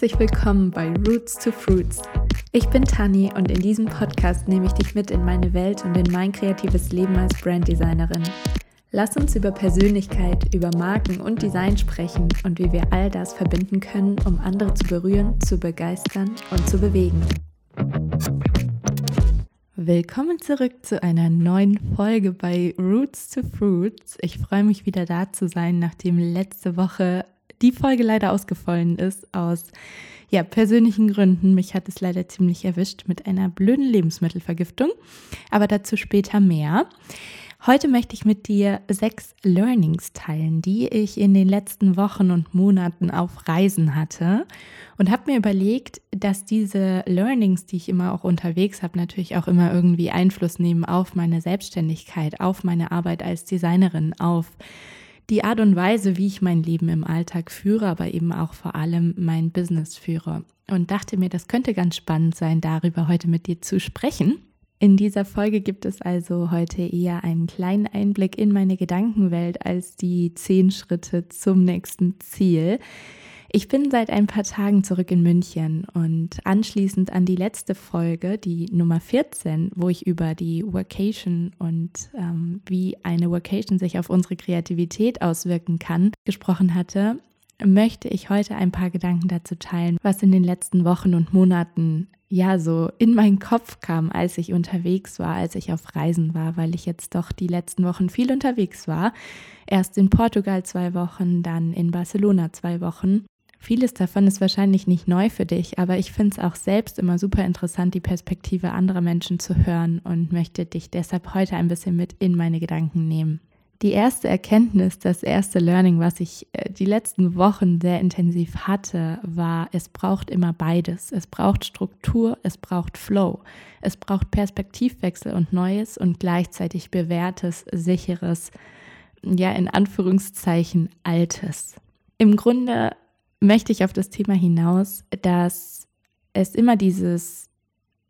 Herzlich willkommen bei Roots to Fruits. Ich bin Tani und in diesem Podcast nehme ich dich mit in meine Welt und in mein kreatives Leben als Branddesignerin. Lass uns über Persönlichkeit, über Marken und Design sprechen und wie wir all das verbinden können, um andere zu berühren, zu begeistern und zu bewegen. Willkommen zurück zu einer neuen Folge bei Roots to Fruits. Ich freue mich wieder da zu sein, nachdem letzte Woche die Folge leider ausgefallen ist aus ja, persönlichen Gründen. Mich hat es leider ziemlich erwischt mit einer blöden Lebensmittelvergiftung, aber dazu später mehr. Heute möchte ich mit dir sechs Learnings teilen, die ich in den letzten Wochen und Monaten auf Reisen hatte und habe mir überlegt, dass diese Learnings, die ich immer auch unterwegs habe, natürlich auch immer irgendwie Einfluss nehmen auf meine Selbstständigkeit, auf meine Arbeit als Designerin, auf die Art und Weise, wie ich mein Leben im Alltag führe, aber eben auch vor allem mein Business führe. Und dachte mir, das könnte ganz spannend sein, darüber heute mit dir zu sprechen. In dieser Folge gibt es also heute eher einen kleinen Einblick in meine Gedankenwelt als die zehn Schritte zum nächsten Ziel. Ich bin seit ein paar Tagen zurück in München und anschließend an die letzte Folge, die Nummer 14, wo ich über die Workation und ähm, wie eine Workation sich auf unsere Kreativität auswirken kann, gesprochen hatte, möchte ich heute ein paar Gedanken dazu teilen, was in den letzten Wochen und Monaten ja so in meinen Kopf kam, als ich unterwegs war, als ich auf Reisen war, weil ich jetzt doch die letzten Wochen viel unterwegs war. Erst in Portugal zwei Wochen, dann in Barcelona zwei Wochen Vieles davon ist wahrscheinlich nicht neu für dich, aber ich finde es auch selbst immer super interessant, die Perspektive anderer Menschen zu hören und möchte dich deshalb heute ein bisschen mit in meine Gedanken nehmen. Die erste Erkenntnis, das erste Learning, was ich äh, die letzten Wochen sehr intensiv hatte, war, es braucht immer beides. Es braucht Struktur, es braucht Flow, es braucht Perspektivwechsel und Neues und gleichzeitig bewährtes, sicheres, ja in Anführungszeichen altes. Im Grunde möchte ich auf das Thema hinaus, dass es immer dieses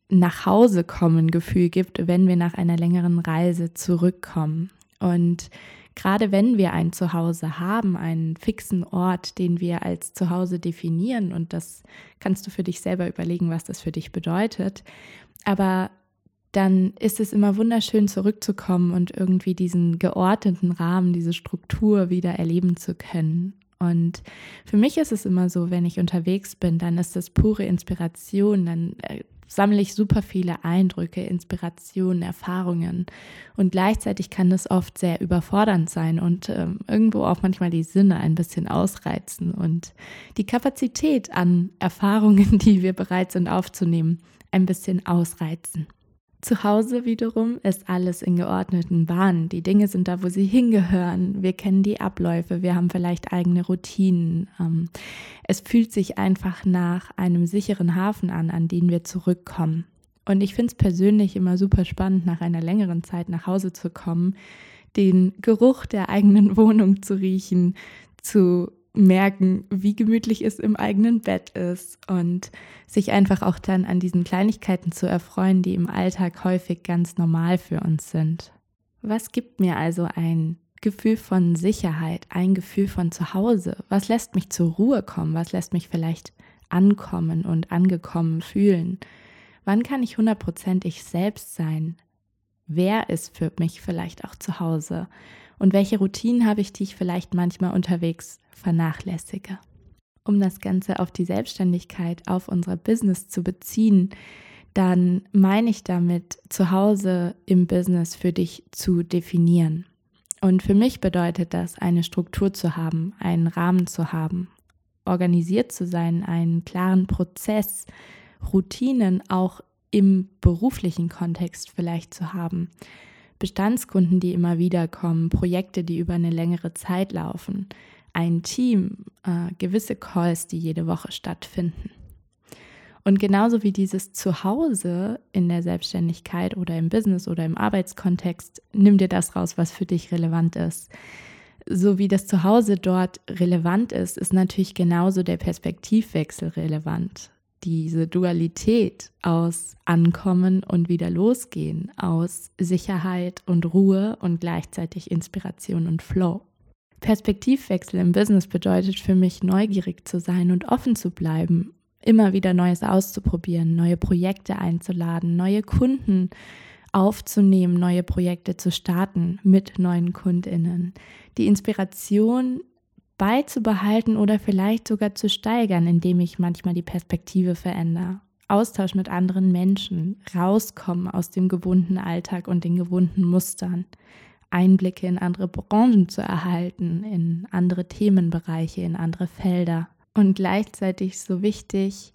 nach Hause kommen Gefühl gibt, wenn wir nach einer längeren Reise zurückkommen. Und gerade wenn wir ein Zuhause haben, einen fixen Ort, den wir als Zuhause definieren, und das kannst du für dich selber überlegen, was das für dich bedeutet, aber dann ist es immer wunderschön zurückzukommen und irgendwie diesen geordneten Rahmen, diese Struktur wieder erleben zu können. Und für mich ist es immer so, wenn ich unterwegs bin, dann ist das pure Inspiration, dann äh, sammle ich super viele Eindrücke, Inspirationen, Erfahrungen. Und gleichzeitig kann das oft sehr überfordernd sein und ähm, irgendwo auch manchmal die Sinne ein bisschen ausreizen und die Kapazität an Erfahrungen, die wir bereit sind aufzunehmen, ein bisschen ausreizen. Zu Hause wiederum ist alles in geordneten Bahnen. Die Dinge sind da, wo sie hingehören. Wir kennen die Abläufe, wir haben vielleicht eigene Routinen. Ähm, es fühlt sich einfach nach einem sicheren Hafen an, an den wir zurückkommen. Und ich finde es persönlich immer super spannend, nach einer längeren Zeit nach Hause zu kommen, den Geruch der eigenen Wohnung zu riechen, zu merken, wie gemütlich es im eigenen Bett ist und sich einfach auch dann an diesen Kleinigkeiten zu erfreuen, die im Alltag häufig ganz normal für uns sind. Was gibt mir also ein Gefühl von Sicherheit, ein Gefühl von Zuhause? Was lässt mich zur Ruhe kommen? Was lässt mich vielleicht ankommen und angekommen fühlen? Wann kann ich hundertprozentig selbst sein? Wer ist für mich vielleicht auch zu Hause? Und welche Routinen habe ich, die ich vielleicht manchmal unterwegs vernachlässige? Um das Ganze auf die Selbstständigkeit, auf unser Business zu beziehen, dann meine ich damit, zu Hause im Business für dich zu definieren. Und für mich bedeutet das, eine Struktur zu haben, einen Rahmen zu haben, organisiert zu sein, einen klaren Prozess, Routinen auch im beruflichen Kontext vielleicht zu haben. Bestandskunden, die immer wieder kommen, Projekte, die über eine längere Zeit laufen, ein Team, äh, gewisse Calls, die jede Woche stattfinden. Und genauso wie dieses Zuhause in der Selbstständigkeit oder im Business oder im Arbeitskontext, nimm dir das raus, was für dich relevant ist. So wie das Zuhause dort relevant ist, ist natürlich genauso der Perspektivwechsel relevant diese Dualität aus Ankommen und wieder losgehen, aus Sicherheit und Ruhe und gleichzeitig Inspiration und Flow. Perspektivwechsel im Business bedeutet für mich, neugierig zu sein und offen zu bleiben. immer wieder Neues auszuprobieren, neue Projekte einzuladen, neue Kunden aufzunehmen, neue Projekte zu starten mit neuen Kundinnen. Die Inspiration beizubehalten oder vielleicht sogar zu steigern, indem ich manchmal die Perspektive verändere. Austausch mit anderen Menschen, rauskommen aus dem gewohnten Alltag und den gewohnten Mustern, Einblicke in andere Branchen zu erhalten, in andere Themenbereiche, in andere Felder. Und gleichzeitig so wichtig,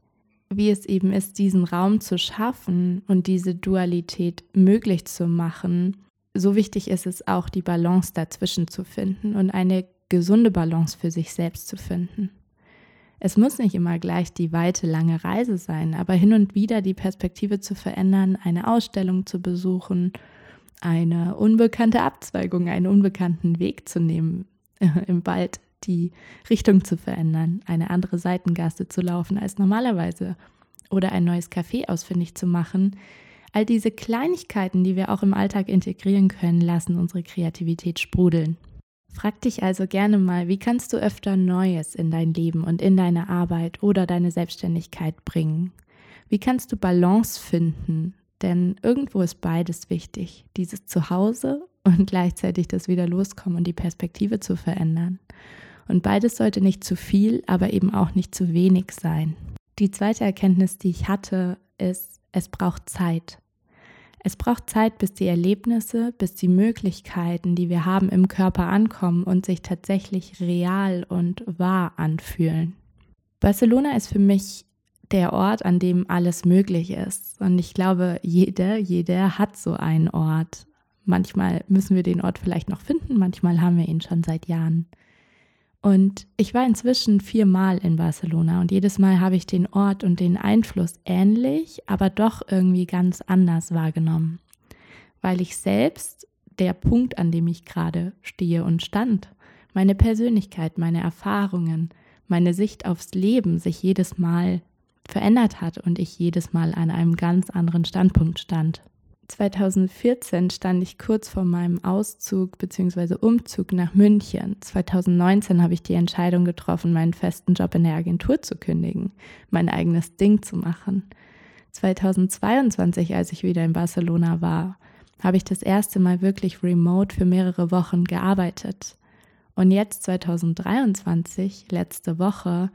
wie es eben ist, diesen Raum zu schaffen und diese Dualität möglich zu machen, so wichtig ist es auch, die Balance dazwischen zu finden und eine gesunde Balance für sich selbst zu finden. Es muss nicht immer gleich die weite, lange Reise sein, aber hin und wieder die Perspektive zu verändern, eine Ausstellung zu besuchen, eine unbekannte Abzweigung, einen unbekannten Weg zu nehmen, äh, im Wald die Richtung zu verändern, eine andere Seitengasse zu laufen als normalerweise oder ein neues Café ausfindig zu machen. All diese Kleinigkeiten, die wir auch im Alltag integrieren können, lassen unsere Kreativität sprudeln. Frag dich also gerne mal, wie kannst du öfter Neues in dein Leben und in deine Arbeit oder deine Selbstständigkeit bringen? Wie kannst du Balance finden? Denn irgendwo ist beides wichtig. Dieses Zuhause und gleichzeitig das wieder loskommen und die Perspektive zu verändern. Und beides sollte nicht zu viel, aber eben auch nicht zu wenig sein. Die zweite Erkenntnis, die ich hatte, ist, es braucht Zeit. Es braucht Zeit, bis die Erlebnisse, bis die Möglichkeiten, die wir haben, im Körper ankommen und sich tatsächlich real und wahr anfühlen. Barcelona ist für mich der Ort, an dem alles möglich ist. Und ich glaube, jeder, jeder hat so einen Ort. Manchmal müssen wir den Ort vielleicht noch finden, manchmal haben wir ihn schon seit Jahren. Und ich war inzwischen viermal in Barcelona und jedes Mal habe ich den Ort und den Einfluss ähnlich, aber doch irgendwie ganz anders wahrgenommen, weil ich selbst der Punkt, an dem ich gerade stehe und stand, meine Persönlichkeit, meine Erfahrungen, meine Sicht aufs Leben sich jedes Mal verändert hat und ich jedes Mal an einem ganz anderen Standpunkt stand. 2014 stand ich kurz vor meinem Auszug bzw. Umzug nach München. 2019 habe ich die Entscheidung getroffen, meinen festen Job in der Agentur zu kündigen, mein eigenes Ding zu machen. 2022, als ich wieder in Barcelona war, habe ich das erste Mal wirklich remote für mehrere Wochen gearbeitet. Und jetzt 2023, letzte Woche,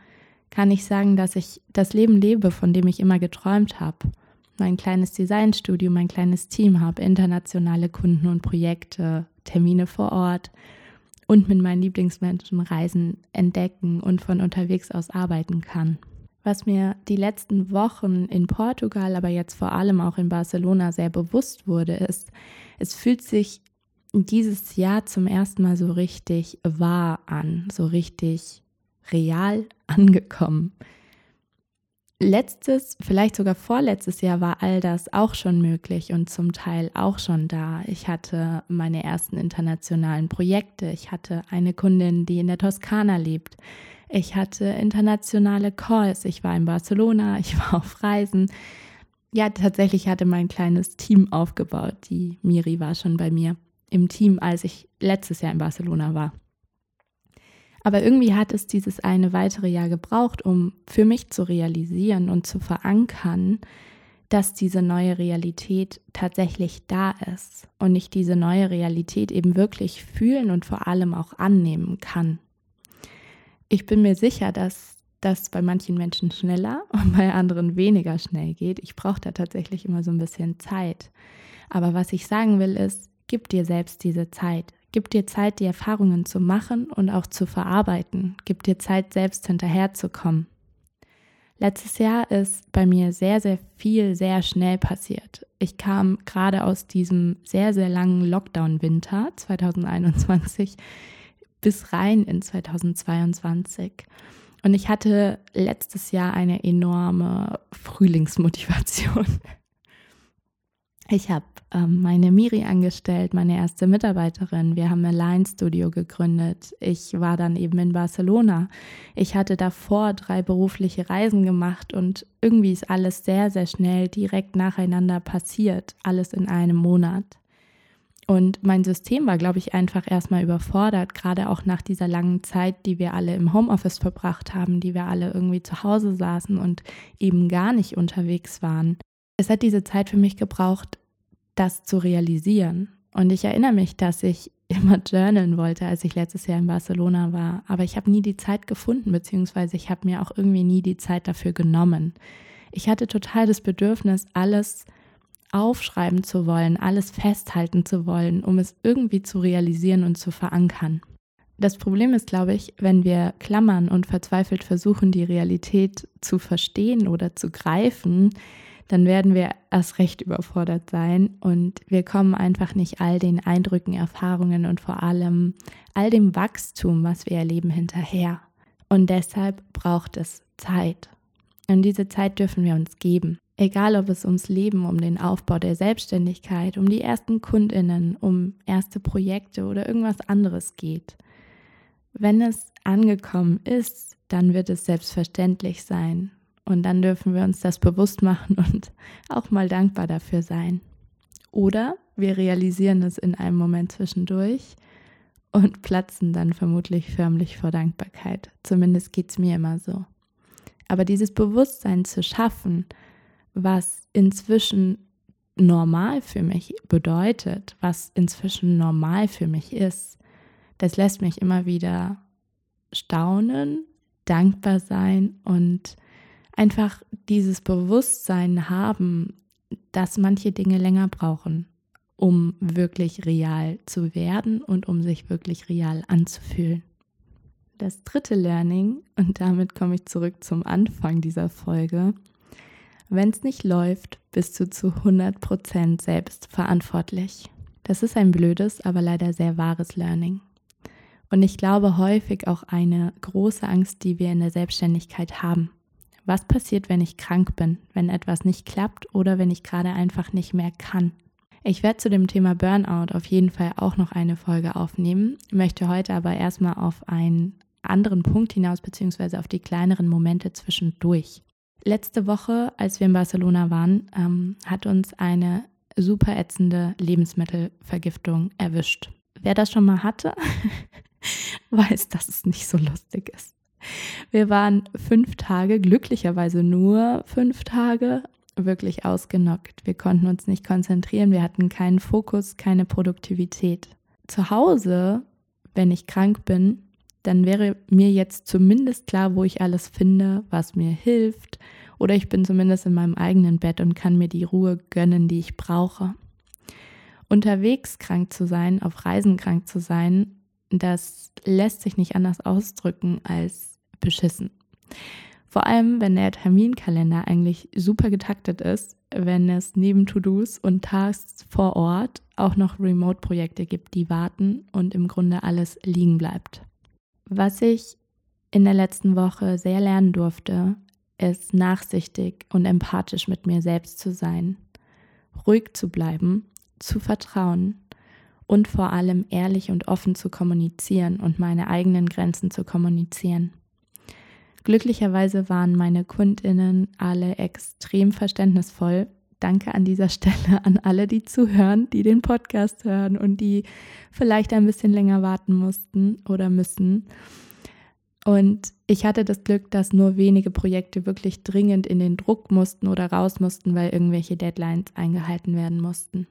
kann ich sagen, dass ich das Leben lebe, von dem ich immer geträumt habe mein kleines Designstudio, mein kleines Team habe, internationale Kunden und Projekte, Termine vor Ort und mit meinen Lieblingsmenschen Reisen entdecken und von unterwegs aus arbeiten kann. Was mir die letzten Wochen in Portugal, aber jetzt vor allem auch in Barcelona sehr bewusst wurde, ist, es fühlt sich dieses Jahr zum ersten Mal so richtig wahr an, so richtig real angekommen. Letztes, vielleicht sogar vorletztes Jahr war all das auch schon möglich und zum Teil auch schon da. Ich hatte meine ersten internationalen Projekte. Ich hatte eine Kundin, die in der Toskana lebt. Ich hatte internationale Calls. Ich war in Barcelona. Ich war auf Reisen. Ja, tatsächlich hatte mein kleines Team aufgebaut. Die Miri war schon bei mir im Team, als ich letztes Jahr in Barcelona war. Aber irgendwie hat es dieses eine weitere Jahr gebraucht, um für mich zu realisieren und zu verankern, dass diese neue Realität tatsächlich da ist und ich diese neue Realität eben wirklich fühlen und vor allem auch annehmen kann. Ich bin mir sicher, dass das bei manchen Menschen schneller und bei anderen weniger schnell geht. Ich brauche da tatsächlich immer so ein bisschen Zeit. Aber was ich sagen will, ist, gib dir selbst diese Zeit. Gib dir Zeit, die Erfahrungen zu machen und auch zu verarbeiten. Gib dir Zeit, selbst hinterherzukommen. Letztes Jahr ist bei mir sehr, sehr viel sehr schnell passiert. Ich kam gerade aus diesem sehr, sehr langen Lockdown-Winter 2021 bis rein in 2022. Und ich hatte letztes Jahr eine enorme Frühlingsmotivation. Ich habe ähm, meine Miri angestellt, meine erste Mitarbeiterin. Wir haben ein Line-Studio gegründet. Ich war dann eben in Barcelona. Ich hatte davor drei berufliche Reisen gemacht und irgendwie ist alles sehr, sehr schnell direkt nacheinander passiert. Alles in einem Monat. Und mein System war, glaube ich, einfach erstmal überfordert, gerade auch nach dieser langen Zeit, die wir alle im Homeoffice verbracht haben, die wir alle irgendwie zu Hause saßen und eben gar nicht unterwegs waren. Es hat diese Zeit für mich gebraucht, das zu realisieren. Und ich erinnere mich, dass ich immer journalen wollte, als ich letztes Jahr in Barcelona war. Aber ich habe nie die Zeit gefunden, beziehungsweise ich habe mir auch irgendwie nie die Zeit dafür genommen. Ich hatte total das Bedürfnis, alles aufschreiben zu wollen, alles festhalten zu wollen, um es irgendwie zu realisieren und zu verankern. Das Problem ist, glaube ich, wenn wir klammern und verzweifelt versuchen, die Realität zu verstehen oder zu greifen, dann werden wir erst recht überfordert sein und wir kommen einfach nicht all den Eindrücken, Erfahrungen und vor allem all dem Wachstum, was wir erleben, hinterher. Und deshalb braucht es Zeit. Und diese Zeit dürfen wir uns geben. Egal, ob es ums Leben, um den Aufbau der Selbstständigkeit, um die ersten Kundinnen, um erste Projekte oder irgendwas anderes geht. Wenn es angekommen ist, dann wird es selbstverständlich sein. Und dann dürfen wir uns das bewusst machen und auch mal dankbar dafür sein. Oder wir realisieren es in einem Moment zwischendurch und platzen dann vermutlich förmlich vor Dankbarkeit. Zumindest geht es mir immer so. Aber dieses Bewusstsein zu schaffen, was inzwischen normal für mich bedeutet, was inzwischen normal für mich ist, das lässt mich immer wieder staunen, dankbar sein und einfach dieses Bewusstsein haben, dass manche Dinge länger brauchen, um wirklich real zu werden und um sich wirklich real anzufühlen. Das dritte Learning, und damit komme ich zurück zum Anfang dieser Folge, wenn es nicht läuft, bist du zu 100% selbst verantwortlich. Das ist ein blödes, aber leider sehr wahres Learning. Und ich glaube häufig auch eine große Angst, die wir in der Selbstständigkeit haben. Was passiert, wenn ich krank bin, wenn etwas nicht klappt oder wenn ich gerade einfach nicht mehr kann? Ich werde zu dem Thema Burnout auf jeden Fall auch noch eine Folge aufnehmen, möchte heute aber erstmal auf einen anderen Punkt hinaus, beziehungsweise auf die kleineren Momente zwischendurch. Letzte Woche, als wir in Barcelona waren, ähm, hat uns eine super ätzende Lebensmittelvergiftung erwischt. Wer das schon mal hatte, weiß, dass es nicht so lustig ist. Wir waren fünf Tage, glücklicherweise nur fünf Tage, wirklich ausgenockt. Wir konnten uns nicht konzentrieren, wir hatten keinen Fokus, keine Produktivität. Zu Hause, wenn ich krank bin, dann wäre mir jetzt zumindest klar, wo ich alles finde, was mir hilft. Oder ich bin zumindest in meinem eigenen Bett und kann mir die Ruhe gönnen, die ich brauche. Unterwegs krank zu sein, auf Reisen krank zu sein, das lässt sich nicht anders ausdrücken als beschissen. Vor allem, wenn der Terminkalender eigentlich super getaktet ist, wenn es neben To-Dos und Tasks vor Ort auch noch Remote-Projekte gibt, die warten und im Grunde alles liegen bleibt. Was ich in der letzten Woche sehr lernen durfte, ist nachsichtig und empathisch mit mir selbst zu sein, ruhig zu bleiben, zu vertrauen und vor allem ehrlich und offen zu kommunizieren und meine eigenen Grenzen zu kommunizieren. Glücklicherweise waren meine Kundinnen alle extrem verständnisvoll. Danke an dieser Stelle an alle, die zuhören, die den Podcast hören und die vielleicht ein bisschen länger warten mussten oder müssen. Und ich hatte das Glück, dass nur wenige Projekte wirklich dringend in den Druck mussten oder raus mussten, weil irgendwelche Deadlines eingehalten werden mussten.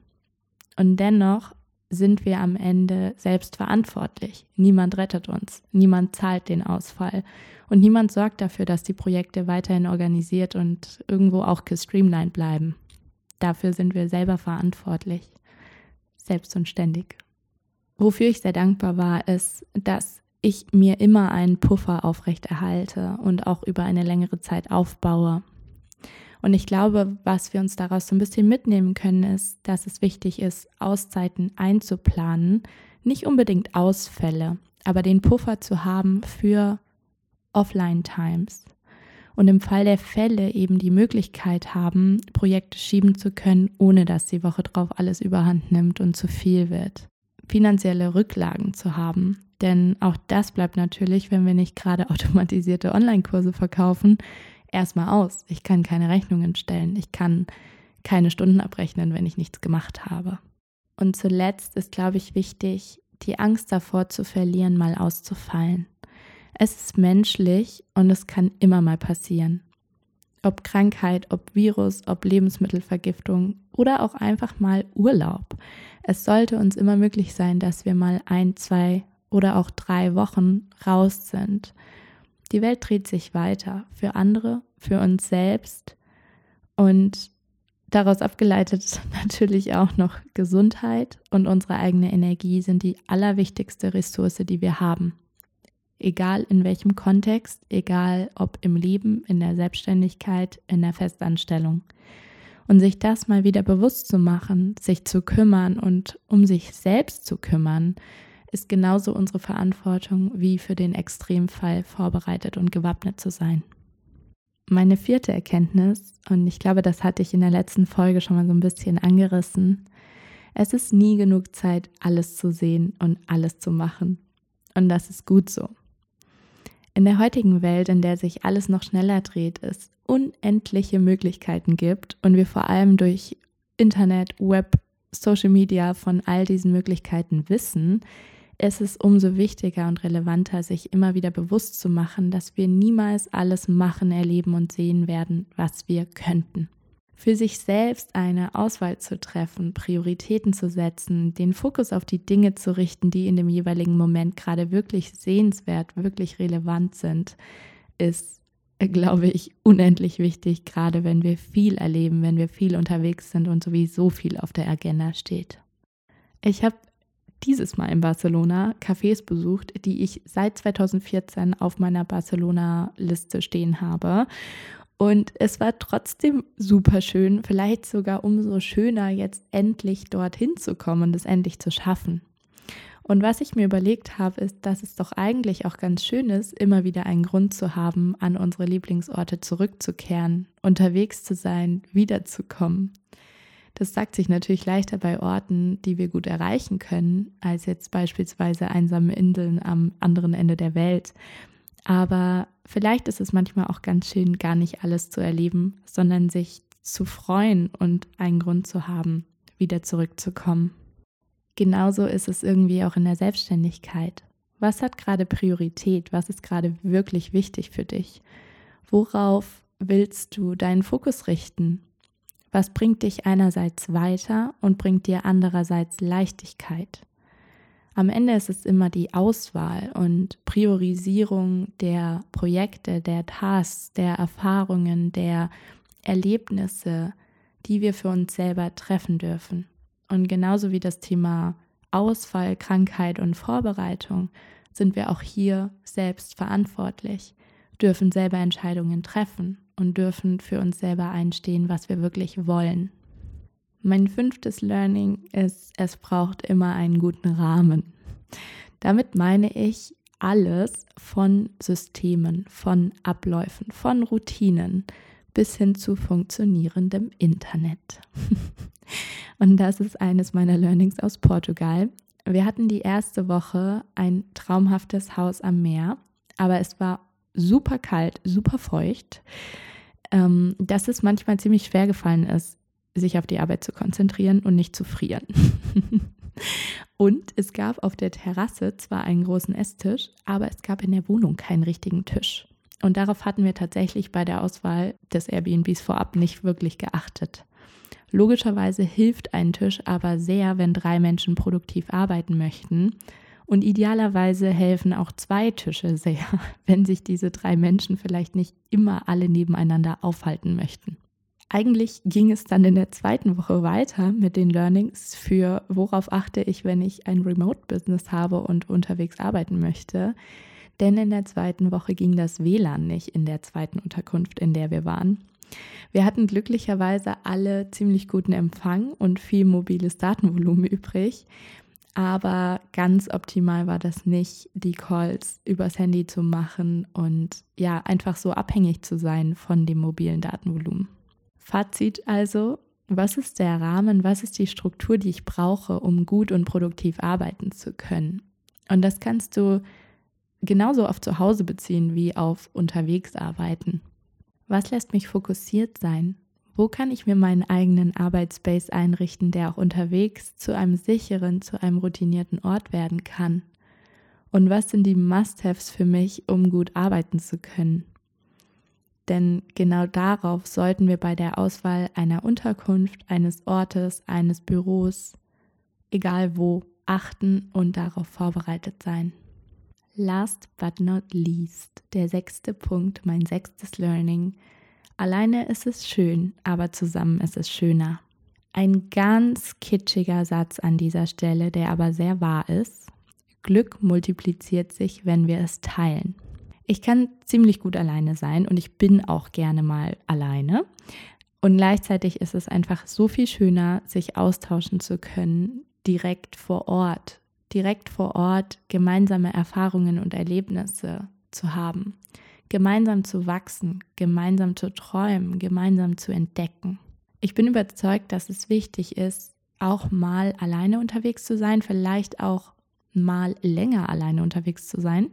Und dennoch sind wir am Ende selbst verantwortlich. Niemand rettet uns, niemand zahlt den Ausfall und niemand sorgt dafür, dass die Projekte weiterhin organisiert und irgendwo auch gestreamlined bleiben. Dafür sind wir selber verantwortlich, selbst und ständig. Wofür ich sehr dankbar war, ist, dass ich mir immer einen Puffer aufrechterhalte und auch über eine längere Zeit aufbaue. Und ich glaube, was wir uns daraus so ein bisschen mitnehmen können, ist, dass es wichtig ist, Auszeiten einzuplanen, nicht unbedingt Ausfälle, aber den Puffer zu haben für Offline-Times. Und im Fall der Fälle eben die Möglichkeit haben, Projekte schieben zu können, ohne dass die Woche drauf alles überhand nimmt und zu viel wird. Finanzielle Rücklagen zu haben, denn auch das bleibt natürlich, wenn wir nicht gerade automatisierte Online-Kurse verkaufen, erstmal aus. Ich kann keine Rechnungen stellen. Ich kann keine Stunden abrechnen, wenn ich nichts gemacht habe. Und zuletzt ist, glaube ich, wichtig, die Angst davor zu verlieren, mal auszufallen. Es ist menschlich und es kann immer mal passieren. Ob Krankheit, ob Virus, ob Lebensmittelvergiftung oder auch einfach mal Urlaub. Es sollte uns immer möglich sein, dass wir mal ein, zwei oder auch drei Wochen raus sind. Die Welt dreht sich weiter für andere, für uns selbst und daraus abgeleitet natürlich auch noch Gesundheit und unsere eigene Energie sind die allerwichtigste Ressource, die wir haben. Egal in welchem Kontext, egal ob im Leben, in der Selbstständigkeit, in der Festanstellung. Und sich das mal wieder bewusst zu machen, sich zu kümmern und um sich selbst zu kümmern, ist genauso unsere Verantwortung, wie für den Extremfall vorbereitet und gewappnet zu sein. Meine vierte Erkenntnis, und ich glaube, das hatte ich in der letzten Folge schon mal so ein bisschen angerissen, es ist nie genug Zeit, alles zu sehen und alles zu machen. Und das ist gut so. In der heutigen Welt, in der sich alles noch schneller dreht, es unendliche Möglichkeiten gibt und wir vor allem durch Internet, Web, Social Media von all diesen Möglichkeiten wissen, ist es umso wichtiger und relevanter, sich immer wieder bewusst zu machen, dass wir niemals alles machen, erleben und sehen werden, was wir könnten. Für sich selbst eine Auswahl zu treffen, Prioritäten zu setzen, den Fokus auf die Dinge zu richten, die in dem jeweiligen Moment gerade wirklich sehenswert, wirklich relevant sind, ist, glaube ich, unendlich wichtig, gerade wenn wir viel erleben, wenn wir viel unterwegs sind und sowieso viel auf der Agenda steht. Ich habe dieses Mal in Barcelona Cafés besucht, die ich seit 2014 auf meiner Barcelona-Liste stehen habe. Und es war trotzdem super schön, vielleicht sogar umso schöner, jetzt endlich dorthin zu kommen und es endlich zu schaffen. Und was ich mir überlegt habe, ist, dass es doch eigentlich auch ganz schön ist, immer wieder einen Grund zu haben, an unsere Lieblingsorte zurückzukehren, unterwegs zu sein, wiederzukommen. Das sagt sich natürlich leichter bei Orten, die wir gut erreichen können, als jetzt beispielsweise einsame Inseln am anderen Ende der Welt. Aber vielleicht ist es manchmal auch ganz schön, gar nicht alles zu erleben, sondern sich zu freuen und einen Grund zu haben, wieder zurückzukommen. Genauso ist es irgendwie auch in der Selbstständigkeit. Was hat gerade Priorität? Was ist gerade wirklich wichtig für dich? Worauf willst du deinen Fokus richten? Was bringt dich einerseits weiter und bringt dir andererseits Leichtigkeit? Am Ende ist es immer die Auswahl und Priorisierung der Projekte, der Tasks, der Erfahrungen, der Erlebnisse, die wir für uns selber treffen dürfen. Und genauso wie das Thema Ausfall, Krankheit und Vorbereitung sind wir auch hier selbst verantwortlich, dürfen selber Entscheidungen treffen und dürfen für uns selber einstehen, was wir wirklich wollen. Mein fünftes Learning ist, es braucht immer einen guten Rahmen. Damit meine ich alles von Systemen, von Abläufen, von Routinen bis hin zu funktionierendem Internet. Und das ist eines meiner Learnings aus Portugal. Wir hatten die erste Woche ein traumhaftes Haus am Meer, aber es war super kalt, super feucht ähm, dass es manchmal ziemlich schwer gefallen ist, sich auf die Arbeit zu konzentrieren und nicht zu frieren. und es gab auf der Terrasse zwar einen großen Esstisch, aber es gab in der Wohnung keinen richtigen Tisch. Und darauf hatten wir tatsächlich bei der Auswahl des Airbnbs vorab nicht wirklich geachtet. Logischerweise hilft ein Tisch aber sehr, wenn drei Menschen produktiv arbeiten möchten. Und idealerweise helfen auch zwei Tische sehr, wenn sich diese drei Menschen vielleicht nicht immer alle nebeneinander aufhalten möchten. Eigentlich ging es dann in der zweiten Woche weiter mit den Learnings für worauf achte ich, wenn ich ein Remote-Business habe und unterwegs arbeiten möchte. Denn in der zweiten Woche ging das WLAN nicht in der zweiten Unterkunft, in der wir waren. Wir hatten glücklicherweise alle ziemlich guten Empfang und viel mobiles Datenvolumen übrig. Aber ganz optimal war das nicht, die Calls übers Handy zu machen und ja, einfach so abhängig zu sein von dem mobilen Datenvolumen. Fazit also, was ist der Rahmen, was ist die Struktur, die ich brauche, um gut und produktiv arbeiten zu können? Und das kannst du genauso auf zu Hause beziehen wie auf unterwegs arbeiten. Was lässt mich fokussiert sein? Wo kann ich mir meinen eigenen Arbeitsspace einrichten, der auch unterwegs zu einem sicheren, zu einem routinierten Ort werden kann? Und was sind die Must-Haves für mich, um gut arbeiten zu können? Denn genau darauf sollten wir bei der Auswahl einer Unterkunft, eines Ortes, eines Büros, egal wo, achten und darauf vorbereitet sein. Last but not least, der sechste Punkt, mein sechstes Learning, Alleine ist es schön, aber zusammen ist es schöner. Ein ganz kitschiger Satz an dieser Stelle, der aber sehr wahr ist. Glück multipliziert sich, wenn wir es teilen. Ich kann ziemlich gut alleine sein und ich bin auch gerne mal alleine. Und gleichzeitig ist es einfach so viel schöner, sich austauschen zu können, direkt vor Ort, direkt vor Ort gemeinsame Erfahrungen und Erlebnisse zu haben gemeinsam zu wachsen, gemeinsam zu träumen, gemeinsam zu entdecken. Ich bin überzeugt, dass es wichtig ist, auch mal alleine unterwegs zu sein, vielleicht auch mal länger alleine unterwegs zu sein,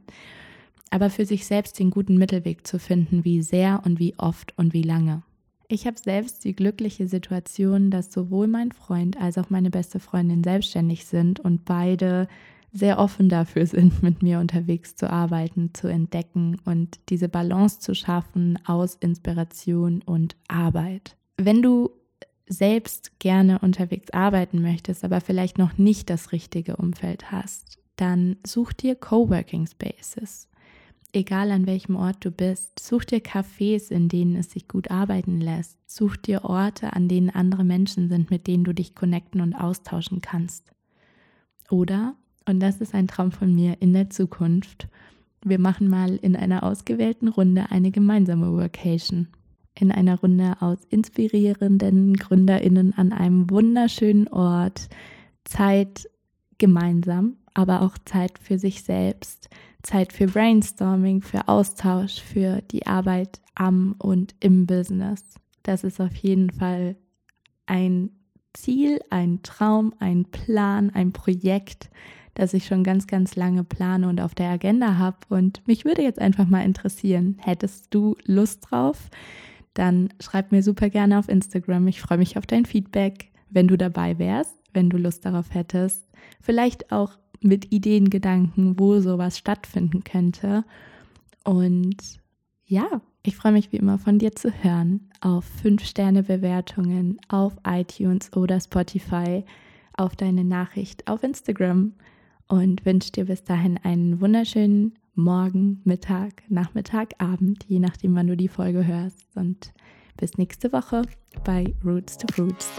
aber für sich selbst den guten Mittelweg zu finden, wie sehr und wie oft und wie lange. Ich habe selbst die glückliche Situation, dass sowohl mein Freund als auch meine beste Freundin selbstständig sind und beide sehr offen dafür sind, mit mir unterwegs zu arbeiten, zu entdecken und diese Balance zu schaffen aus Inspiration und Arbeit. Wenn du selbst gerne unterwegs arbeiten möchtest, aber vielleicht noch nicht das richtige Umfeld hast, dann such dir Coworking Spaces. Egal an welchem Ort du bist, such dir Cafés, in denen es sich gut arbeiten lässt. Such dir Orte, an denen andere Menschen sind, mit denen du dich connecten und austauschen kannst. Oder und das ist ein Traum von mir in der Zukunft. Wir machen mal in einer ausgewählten Runde eine gemeinsame Workation. In einer Runde aus inspirierenden GründerInnen an einem wunderschönen Ort. Zeit gemeinsam, aber auch Zeit für sich selbst. Zeit für Brainstorming, für Austausch, für die Arbeit am und im Business. Das ist auf jeden Fall ein Ziel, ein Traum, ein Plan, ein Projekt, das ich schon ganz, ganz lange plane und auf der Agenda habe. Und mich würde jetzt einfach mal interessieren, hättest du Lust drauf? Dann schreib mir super gerne auf Instagram. Ich freue mich auf dein Feedback, wenn du dabei wärst, wenn du Lust darauf hättest. Vielleicht auch mit Ideen, Gedanken, wo sowas stattfinden könnte. Und ja, ich freue mich wie immer von dir zu hören auf 5-Sterne-Bewertungen auf iTunes oder Spotify, auf deine Nachricht auf Instagram und wünsche dir bis dahin einen wunderschönen Morgen, Mittag, Nachmittag, Abend, je nachdem, wann du die Folge hörst. Und bis nächste Woche bei Roots to Fruits.